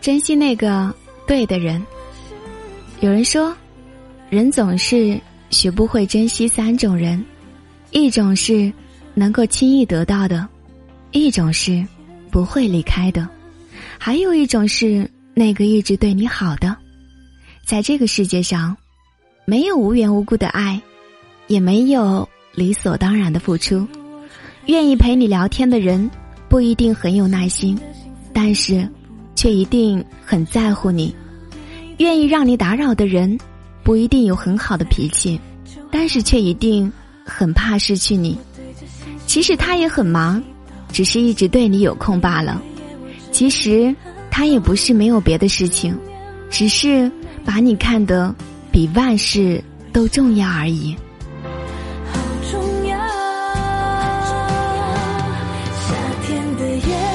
珍惜那个对的人。有人说，人总是学不会珍惜三种人：一种是能够轻易得到的，一种是不会离开的，还有一种是那个一直对你好的。在这个世界上，没有无缘无故的爱，也没有理所当然的付出。愿意陪你聊天的人，不一定很有耐心，但是。却一定很在乎你。愿意让你打扰的人不一定有很好的脾气但是却一定很怕失去你。其实他也很忙只是一直对你有空罢了。其实他也不是没有别的事情只是把你看得比万事都重要而已。好重要夏天的夜